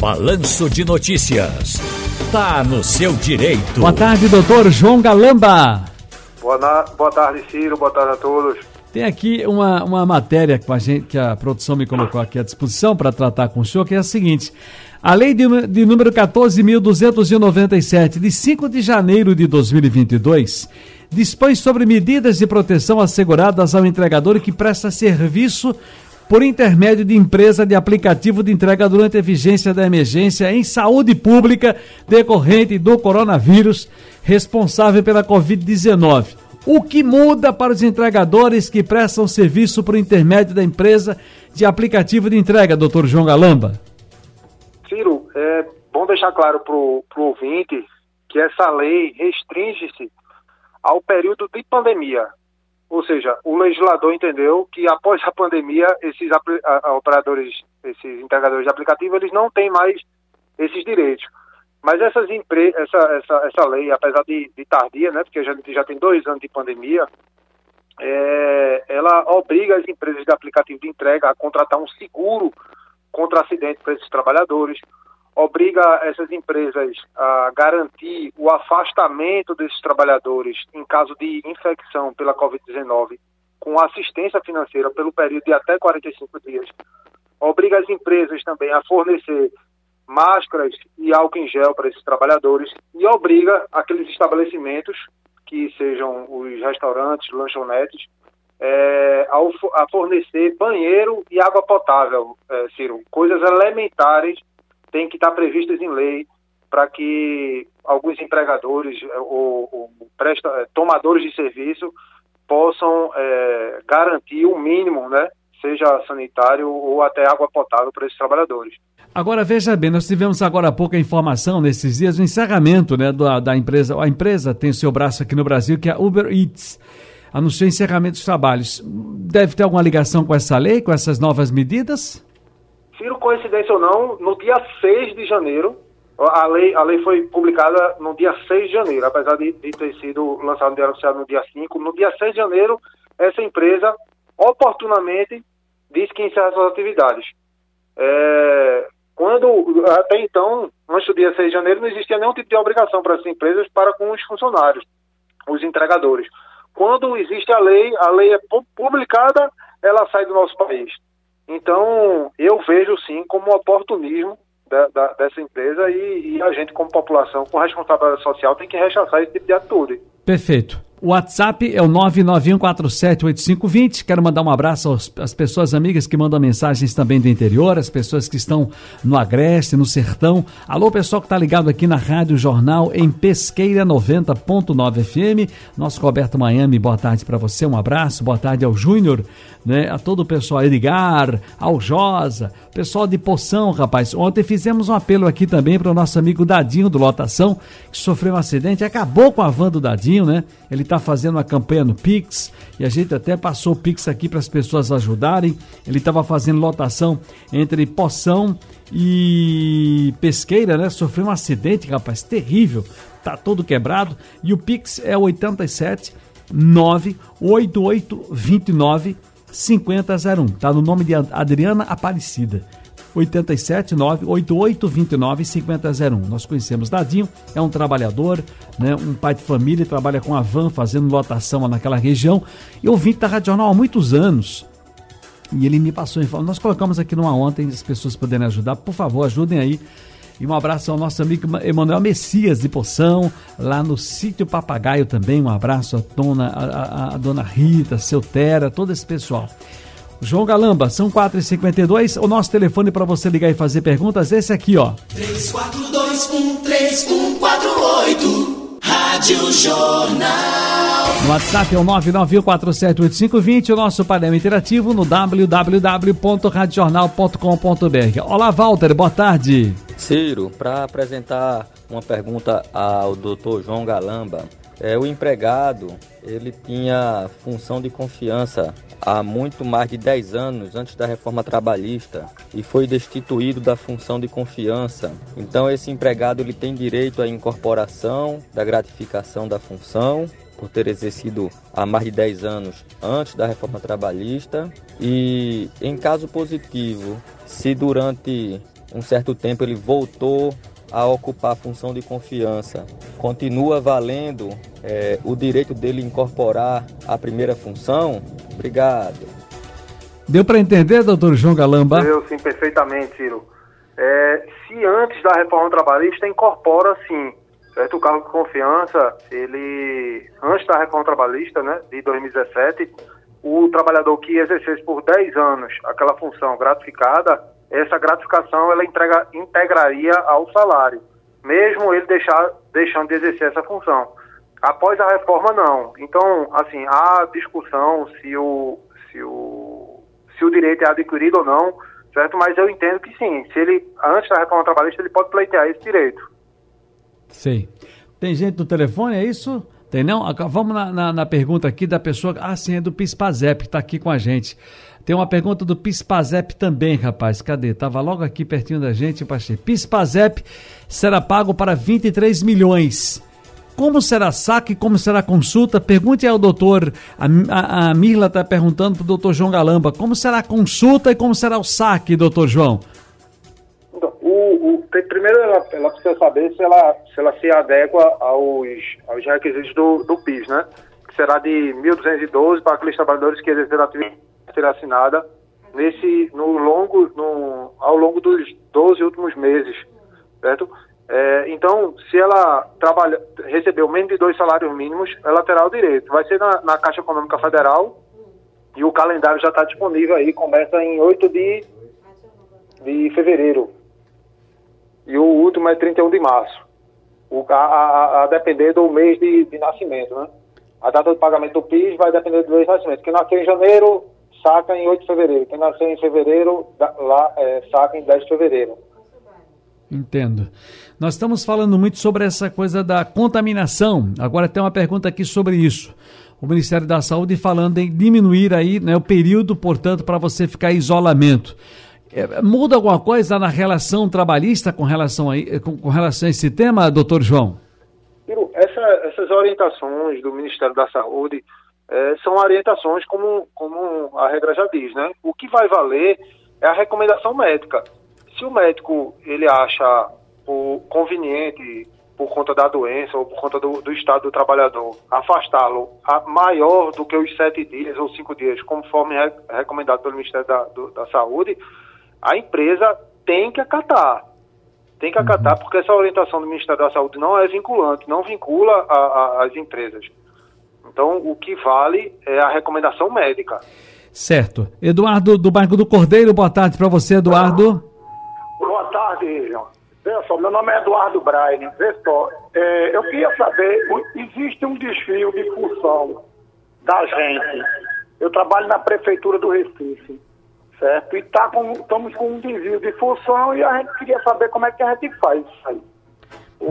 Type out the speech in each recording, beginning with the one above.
Balanço de Notícias. Tá no seu direito. Boa tarde, doutor João Galamba. Boa, na... Boa tarde, Ciro. Boa tarde a todos. Tem aqui uma, uma matéria que a, gente, que a produção me colocou aqui à disposição para tratar com o senhor, que é a seguinte. A lei de, de número 14.297, de 5 de janeiro de 2022, dispõe sobre medidas de proteção asseguradas ao entregador que presta serviço por intermédio de empresa de aplicativo de entrega durante a vigência da emergência em saúde pública decorrente do coronavírus, responsável pela Covid-19. O que muda para os entregadores que prestam serviço por intermédio da empresa de aplicativo de entrega, doutor João Galamba? Ciro, é bom deixar claro para o ouvinte que essa lei restringe-se ao período de pandemia. Ou seja, o legislador entendeu que após a pandemia, esses operadores, esses entregadores de aplicativo, eles não têm mais esses direitos. Mas essas empre essa, essa, essa lei, apesar de, de tardia, né, porque gente já tem dois anos de pandemia, é, ela obriga as empresas de aplicativo de entrega a contratar um seguro contra acidente para esses trabalhadores, obriga essas empresas a garantir o afastamento desses trabalhadores em caso de infecção pela Covid-19 com assistência financeira pelo período de até 45 dias. Obriga as empresas também a fornecer máscaras e álcool em gel para esses trabalhadores e obriga aqueles estabelecimentos, que sejam os restaurantes, lanchonetes, é, a, fornecer banheiro e água potável, é, Ciro. Coisas elementares têm que estar previstas em lei para que alguns empregadores é, ou, ou presta, é, tomadores de serviço possam é, garantir o mínimo, né, seja sanitário ou até água potável para esses trabalhadores. Agora veja bem, nós tivemos agora há pouco a informação nesses dias o encerramento, né, da, da empresa. A empresa tem o seu braço aqui no Brasil que é a Uber Eats anunciou encerramento dos trabalhos. Deve ter alguma ligação com essa lei, com essas novas medidas? Ciro, coincidência ou não, no dia 6 de janeiro, a lei, a lei foi publicada no dia 6 de janeiro, apesar de, de ter sido lançado no Oficial no dia 5. No dia 6 de janeiro, essa empresa oportunamente disse que encerra suas atividades. É, quando, até então, antes do dia 6 de janeiro, não existia nenhum tipo de obrigação para essas empresas para com os funcionários, os entregadores. Quando existe a lei, a lei é publicada, ela sai do nosso país. Então, eu vejo sim como um oportunismo da, da, dessa empresa e, e, a gente, como população, com responsabilidade social, tem que rechaçar esse tipo de atitude. Perfeito. O WhatsApp é o 991478520. Quero mandar um abraço às pessoas amigas que mandam mensagens também do interior, as pessoas que estão no Agreste, no Sertão. Alô, pessoal que está ligado aqui na Rádio Jornal em Pesqueira 90.9 FM. Nosso Roberto Miami, boa tarde para você, um abraço. Boa tarde ao Júnior, né? a todo o pessoal, Edgar, ao Josa, pessoal de Poção, rapaz. Ontem fizemos um apelo aqui também para o nosso amigo Dadinho do Lotação, que sofreu um acidente, acabou com a van do Dadinho, né? Ele está fazendo uma campanha no Pix e a gente até passou o Pix aqui para as pessoas ajudarem. Ele estava fazendo lotação entre Poção e Pesqueira, né? Sofreu um acidente, rapaz, terrível. Tá todo quebrado e o Pix é 87 98829 5001. Tá no nome de Adriana Aparecida. 87 98829 5001. Nós conhecemos Dadinho, é um trabalhador, né, um pai de família, trabalha com a van fazendo lotação naquela região. E ouvinte da Rádio Jornal há muitos anos. E ele me passou informação. Nós colocamos aqui numa ontem, as pessoas puderem ajudar, por favor, ajudem aí. E um abraço ao nosso amigo Emanuel Messias de Poção, lá no sítio Papagaio também. Um abraço à dona, a, a dona Rita, seu Tera, todo esse pessoal. João Galamba, são 4h52. O nosso telefone para você ligar e fazer perguntas, esse aqui, ó. 34213148 Rádio Jornal. No WhatsApp é o 991478520, o nosso painel interativo no www.radiojornal.com.br. Olá, Walter, boa tarde. Ciro, para apresentar uma pergunta ao doutor João Galamba. É, o empregado, ele tinha função de confiança há muito mais de 10 anos antes da reforma trabalhista e foi destituído da função de confiança. Então esse empregado ele tem direito à incorporação da gratificação da função por ter exercido há mais de 10 anos antes da reforma trabalhista e em caso positivo, se durante um certo tempo ele voltou a ocupar a função de confiança. Continua valendo é, o direito dele incorporar a primeira função? Obrigado. Deu para entender, doutor João Galamba? Deu sim, perfeitamente, Ciro. É, se antes da reforma trabalhista, incorpora sim. Certo? O cargo de confiança, ele, antes da reforma trabalhista, né, de 2017, o trabalhador que exercesse por 10 anos aquela função gratificada, essa gratificação ela entrega, integraria ao salário, mesmo ele deixar, deixando de exercer essa função. Após a reforma, não. Então, assim, há discussão se o, se o, se o direito é adquirido ou não, certo? Mas eu entendo que sim. Se ele, antes da reforma trabalhista, ele pode pleitear esse direito. Sei. Tem gente no telefone, é isso? Tem não? Vamos na, na, na pergunta aqui da pessoa. Ah, sim, é do Pispazep, que está aqui com a gente. Tem uma pergunta do Pispazep também, rapaz. Cadê? Tava logo aqui pertinho da gente, Pacheco. Pispazep será pago para 23 milhões. Como será saque, como será consulta? Pergunte ao doutor, a, a, a Mirla está perguntando para o doutor João Galamba, como será a consulta e como será o saque, doutor João? O, o, primeiro ela, ela, precisa saber se ela se, ela se adequa aos, aos requisitos do, do PIS, né? Que será de 1.212 para aqueles trabalhadores que exerceram atividade ser assinada nesse, no longo, no, ao longo dos 12 últimos meses, certo? É, então, se ela trabalha, recebeu menos de dois salários mínimos, ela terá o direito. Vai ser na, na Caixa Econômica Federal e o calendário já está disponível aí, começa em 8 de, de fevereiro. E o último é 31 de março. O, a, a, a depender do mês de, de nascimento, né? A data de pagamento do PIS vai depender do mês de nascimento. Quem nasceu em janeiro saca em 8 de fevereiro. Quem nasceu em fevereiro, lá é, saca em 10 de fevereiro. Entendo. Nós estamos falando muito sobre essa coisa da contaminação. Agora tem uma pergunta aqui sobre isso. O Ministério da Saúde falando em diminuir aí né, o período, portanto, para você ficar em isolamento. É, muda alguma coisa na relação trabalhista com relação a, com, com relação a esse tema, doutor João? Essa, essas orientações do Ministério da Saúde é, são orientações como, como a regra já diz, né? O que vai valer é a recomendação médica. Se o médico ele acha o conveniente por conta da doença ou por conta do, do estado do trabalhador afastá-lo maior do que os sete dias ou cinco dias, conforme é recomendado pelo Ministério da, do, da Saúde, a empresa tem que acatar. Tem que acatar porque essa orientação do Ministério da Saúde não é vinculante, não vincula a, a, as empresas. Então, o que vale é a recomendação médica. Certo. Eduardo do Bairro do Cordeiro, boa tarde para você, Eduardo. Boa tarde, João. Veja só, meu nome é Eduardo Braine. Veja só, é, eu queria saber, existe um desvio de função da gente. Eu trabalho na Prefeitura do Recife, certo? E tá com, estamos com um desvio de função e a gente queria saber como é que a gente faz isso aí.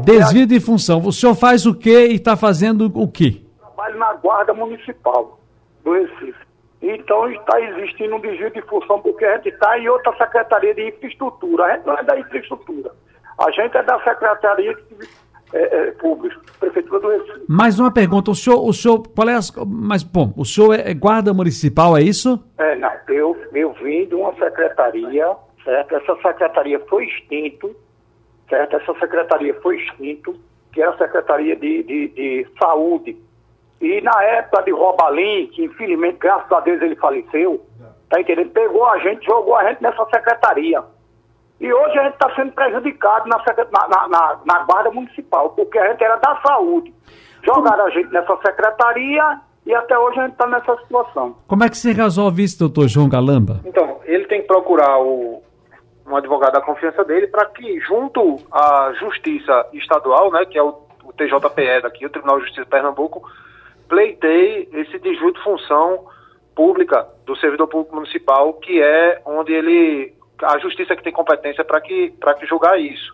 Desvio de função. O senhor faz o quê e está fazendo o quê? Trabalho na Guarda Municipal do Recife. Então está existindo um desvio de função porque a gente está em outra secretaria de infraestrutura. A gente não é da infraestrutura. A gente é da Secretaria de é, é, Pública, Prefeitura do Recife. Mais uma pergunta, o senhor, o senhor, qual é as, mas bom, o senhor é guarda municipal, é isso? É, não, eu, eu vim de uma secretaria, certo? Essa secretaria foi extinto, certo? Essa secretaria foi extinto, que é a Secretaria de, de, de Saúde, e na época de Robalim, que infelizmente, graças a Deus, ele faleceu, tá entendendo? Pegou a gente, jogou a gente nessa secretaria. E hoje a gente está sendo prejudicado na, na, na, na, guarda municipal, porque a gente era da saúde. Jogaram a gente nessa secretaria e até hoje a gente está nessa situação. Como é que se resolve isso, doutor João Galamba? Então, ele tem que procurar o, um advogado da confiança dele para que, junto à Justiça Estadual, né, que é o, o TJPE daqui, o Tribunal de Justiça de Pernambuco, pleitei esse desvio de função pública do servidor público municipal, que é onde ele a justiça que tem competência para que para que julgar isso,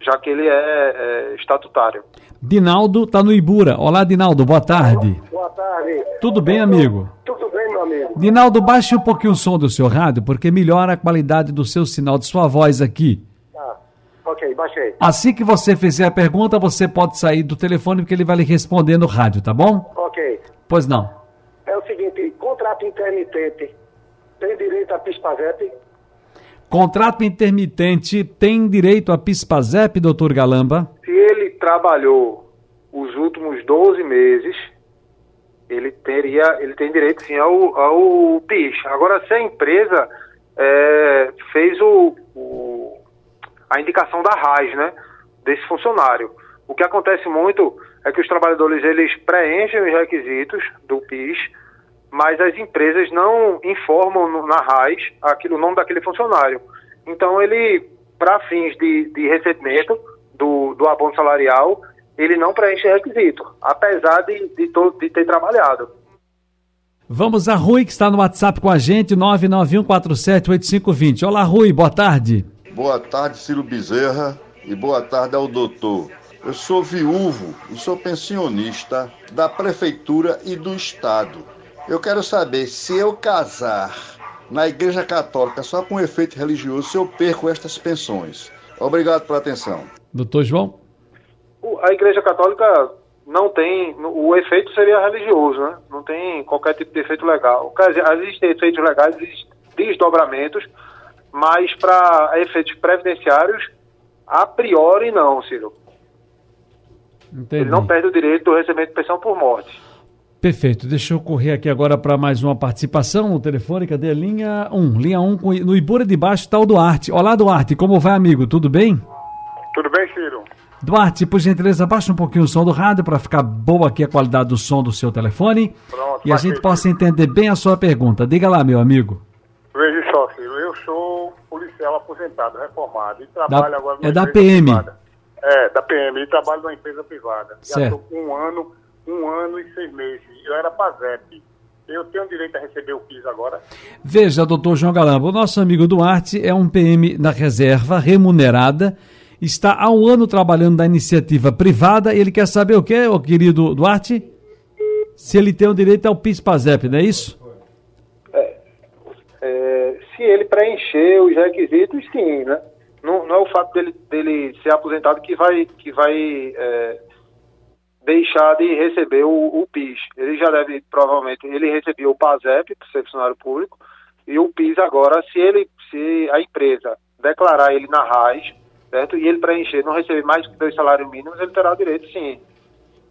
já que ele é, é estatutário. Dinaldo está no Ibura. Olá, Dinaldo, boa tarde. Boa tarde. Tudo bem, amigo? Tudo bem, meu amigo. Dinaldo, baixe um pouquinho o som do seu rádio, porque melhora a qualidade do seu sinal, de sua voz aqui. Ok, baixei. Assim que você fizer a pergunta, você pode sair do telefone porque ele vai lhe responder no rádio, tá bom? Ok. Pois não. É o seguinte, contrato intermitente tem direito a PISPAVEP? Contrato intermitente tem direito a PIS-PASEP, doutor Galamba? Se ele trabalhou os últimos 12 meses, ele teria, ele tem direito sim ao, ao PIS. Agora, se a empresa é, fez o, o, a indicação da RAIS, né, desse funcionário. O que acontece muito é que os trabalhadores eles preenchem os requisitos do PIS, mas as empresas não informam na RAIS aquilo, o nome daquele funcionário. Então ele, para fins de, de recebimento do, do abono salarial, ele não preenche requisito, apesar de, de, to, de ter trabalhado. Vamos a Rui, que está no WhatsApp com a gente, 991478520. Olá, Rui, boa tarde. Boa tarde, Ciro Bezerra, e boa tarde ao doutor. Eu sou viúvo e sou pensionista da Prefeitura e do Estado. Eu quero saber se eu casar na Igreja Católica só com efeito religioso, se eu perco estas pensões. Obrigado pela atenção. Doutor João? a Igreja Católica não tem, o efeito seria religioso, né? Não tem qualquer tipo de efeito legal. Existem efeitos legais, existem desdobramentos, mas para efeitos previdenciários, a priori não, Ciro. Entendi. Ele não perde o direito do recebimento de pensão por morte. Perfeito. Deixa eu correr aqui agora para mais uma participação. Cadê a linha 1? Linha 1, no Ibura de Baixo está o Duarte. Olá, Duarte. Como vai, amigo? Tudo bem? Tudo bem, Ciro. Duarte, por gentileza, baixa um pouquinho o som do rádio para ficar boa aqui a qualidade do som do seu telefone. Pronto, e a gente possa entender bem a sua pergunta. Diga lá, meu amigo. Veja só, Ciro, eu sou policial aposentado, reformado, e trabalho da, agora É da PM. Privada. É, da PM, e trabalho numa empresa privada. Já estou com um ano, um ano e seis meses. Eu era PASEP. Eu tenho direito a receber o PIS agora? Veja, doutor João Galamba, o nosso amigo Duarte é um PM na reserva, remunerada, está há um ano trabalhando na iniciativa privada e ele quer saber o que, o querido Duarte? Se ele tem o direito ao PIS-PASEP, não é isso? É, é, se ele preencher os requisitos, sim, né? Não, não é o fato dele, dele ser aposentado que vai, que vai é, deixar de receber o, o, PIS. Ele já deve, provavelmente, ele recebeu o PASEP, por ser funcionário público, e o PIS agora, se ele, se a empresa declarar ele na RAIS, certo? E ele preencher, não receber mais que dois salários mínimos, ele terá direito sim,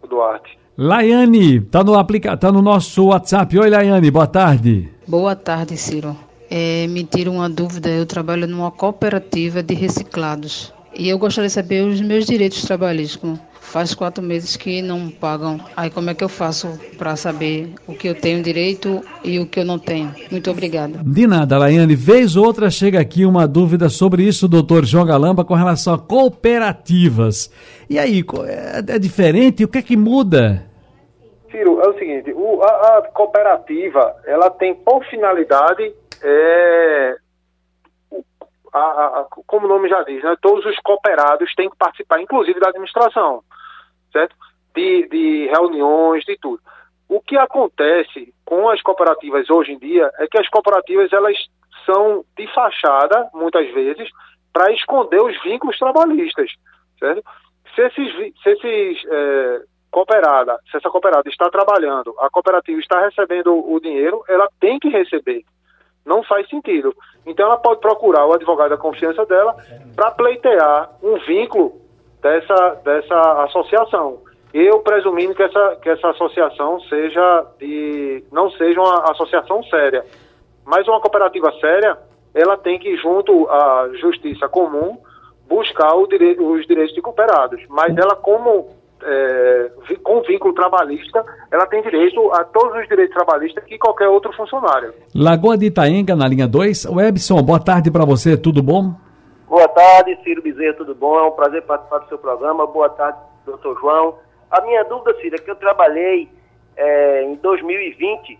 o Duarte. Laiane, tá no aplica tá no nosso WhatsApp. Oi, Laiane, boa tarde. Boa tarde, Ciro. É, me tira uma dúvida, eu trabalho numa cooperativa de reciclados. E eu gostaria de saber os meus direitos trabalhistas. Faz quatro meses que não pagam. Aí como é que eu faço para saber o que eu tenho direito e o que eu não tenho? Muito obrigada. De nada, Laiane. Vez ou outra chega aqui uma dúvida sobre isso, doutor João Galamba, com relação a cooperativas. E aí, é, é diferente? O que é que muda? Ciro, é o seguinte, o, a, a, cooperativa, ela tem por finalidade, é, a, a, como o nome já diz, né, todos os cooperados têm que participar, inclusive da administração certo? De, de reuniões, de tudo. O que acontece com as cooperativas hoje em dia é que as cooperativas elas são de fachada, muitas vezes, para esconder os vínculos trabalhistas, certo? Se esses, se esses é, cooperada, se essa cooperada está trabalhando, a cooperativa está recebendo o dinheiro, ela tem que receber. Não faz sentido. Então ela pode procurar o advogado da confiança dela para pleitear um vínculo dessa, dessa associação. Eu presumindo que essa, que essa associação seja de. não seja uma associação séria. Mas uma cooperativa séria, ela tem que, junto à justiça comum, buscar dire, os direitos de cooperados. Mas ela, como é, com vínculo trabalhista, ela tem direito a todos os direitos trabalhistas que qualquer outro funcionário. Lagoa de Itaenga, na linha 2. Webson, boa tarde para você, tudo bom? Boa tarde, Ciro Bezerra, tudo bom? É um prazer participar do seu programa. Boa tarde, doutor João. A minha dúvida, Ciro, é que eu trabalhei é, em 2020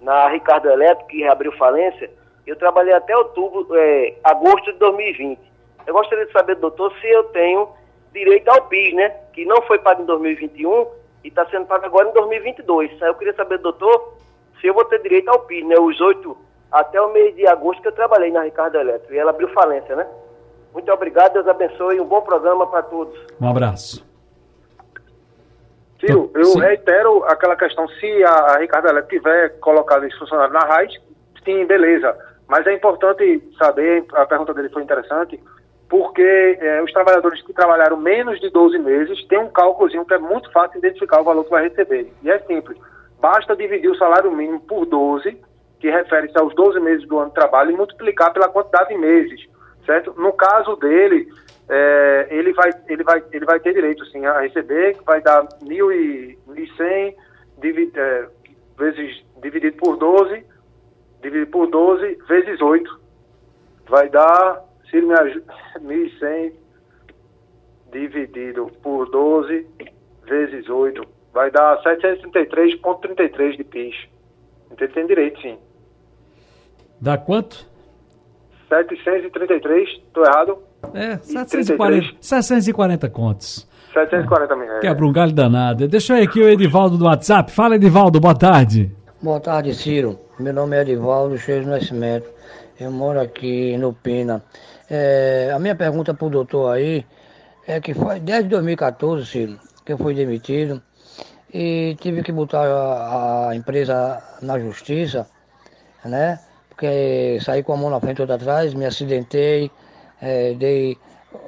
na Ricardo Elétrico, que reabriu falência. Eu trabalhei até outubro, é, agosto de 2020. Eu gostaria de saber, doutor, se eu tenho direito ao PIS, né? Que não foi pago em 2021 e está sendo pago agora em 2022. Aí eu queria saber, doutor, se eu vou ter direito ao PIS, né? Os oito até o mês de agosto que eu trabalhei na Ricardo Elétrico. E ela abriu falência, né? Muito obrigado, Deus abençoe. Um bom programa para todos. Um abraço. Ciro, eu sim. reitero aquela questão, se a, Ricardo Elétrico tiver colocado esse funcionário na RAIS, sim, beleza. Mas é importante saber, a pergunta dele foi interessante, porque é, os trabalhadores que trabalharam menos de 12 meses têm um cálculozinho que é muito fácil identificar o valor que vai receber. E é simples, basta dividir o salário mínimo por 12, que refere-se aos 12 meses do ano de trabalho, e multiplicar pela quantidade de meses, certo? No caso dele, é, ele, vai, ele, vai, ele vai ter direito, sim, a receber, que vai dar 1.100 divid, é, vezes, dividido por 12, dividido por 12 vezes 8. Vai dar, se ele me ajuda, 1.100 dividido por 12 vezes 8. Vai dar 733,33 de PIS. Então ele tem direito, sim. Dá quanto? 733, estou errado? É, 740, 740 contos. 740 mil. É. Quebra um galho danado. Deixa eu aqui o Edivaldo do WhatsApp. Fala, Edivaldo, boa tarde. Boa tarde, Ciro. Meu nome é Edivaldo Cheio do Nascimento. Eu moro aqui no Pina. É, a minha pergunta para o doutor aí é que foi desde 2014, Ciro, que eu fui demitido e tive que botar a, a empresa na justiça, né? Porque saí com a mão na frente e outra atrás, me acidentei, é, dei,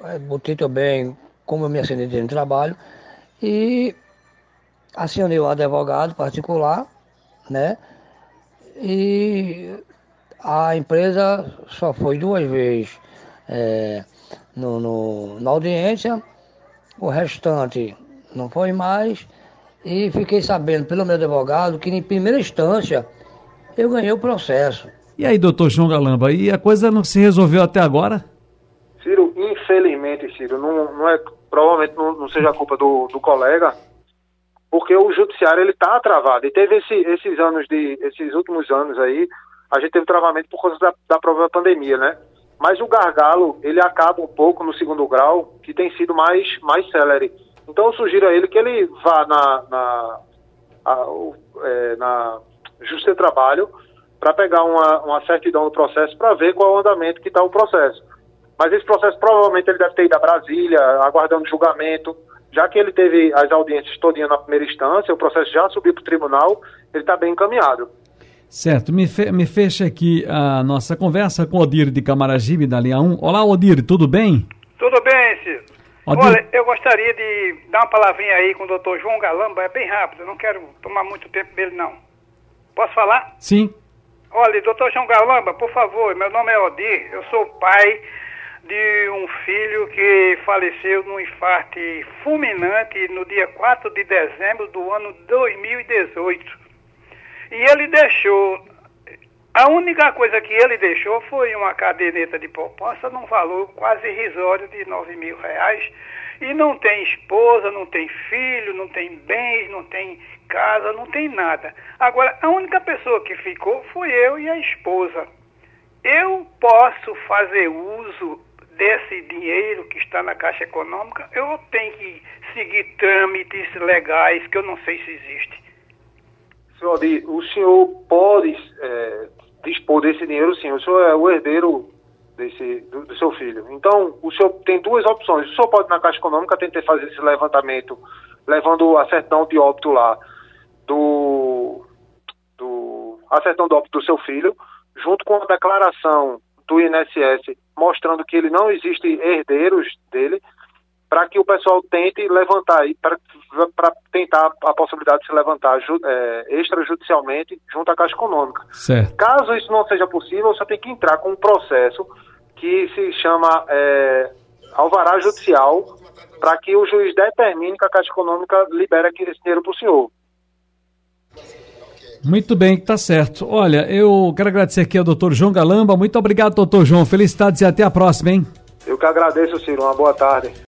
é, botei também como eu me acidentei no trabalho e acionei o advogado particular, né? E a empresa só foi duas vezes é, no, no, na audiência, o restante não foi mais, e fiquei sabendo pelo meu advogado que em primeira instância eu ganhei o processo. E aí, doutor João Galamba, e a coisa não se resolveu até agora? Ciro, infelizmente, Ciro, não, não é, provavelmente não, não seja culpa do, do colega, porque o judiciário ele está travado. E teve esse, esses anos de, esses últimos anos aí, a gente teve travamento por causa da, da própria pandemia, né? Mas o gargalo, ele acaba um pouco no segundo grau, que tem sido mais, mais célere. Então eu sugiro a ele que ele vá na, na, a, é, na Justiça de Trabalho para pegar uma, uma certidão do processo para ver qual é o andamento que está o processo. Mas esse processo provavelmente ele deve ter ido a Brasília, aguardando julgamento já que ele teve as audiências todinha na primeira instância, o processo já subiu para o tribunal, ele está bem encaminhado. Certo, me, fe me fecha aqui a nossa conversa com Odir de Camaragibe, da linha 1. Olá, Odir, tudo bem? Tudo bem, Ciro. Odir... Olha, eu gostaria de dar uma palavrinha aí com o doutor João Galamba, é bem rápido, não quero tomar muito tempo dele, não. Posso falar? Sim. Olha, doutor João Galamba, por favor, meu nome é Odir, eu sou pai de um filho que faleceu num infarto fulminante no dia 4 de dezembro do ano 2018. E ele deixou, a única coisa que ele deixou foi uma caderneta de poupança num valor quase irrisório de 9 mil reais. E não tem esposa, não tem filho, não tem bens, não tem casa, não tem nada. Agora, a única pessoa que ficou foi eu e a esposa. Eu posso fazer uso desse dinheiro que está na Caixa Econômica, eu tenho que seguir trâmites legais que eu não sei se existe. O senhor pode é, dispor desse dinheiro, sim. O senhor é o herdeiro desse, do, do, seu filho. Então, o senhor tem duas opções. O senhor pode, na Caixa Econômica, tentar fazer esse levantamento, levando a certidão de óbito lá do, do a certidão de óbito do seu filho, junto com a declaração do INSS mostrando que ele não existe herdeiros dele, para que o pessoal tente levantar, para tentar a possibilidade de se levantar é, extrajudicialmente junto à Caixa Econômica. Certo. Caso isso não seja possível, você tem que entrar com um processo que se chama é, alvará judicial, para que o juiz determine que a Caixa Econômica libere esse dinheiro para o senhor. Muito bem, tá certo. Olha, eu quero agradecer aqui ao doutor João Galamba. Muito obrigado, doutor João. Felicidades e até a próxima, hein? Eu que agradeço, Ciro. Uma boa tarde.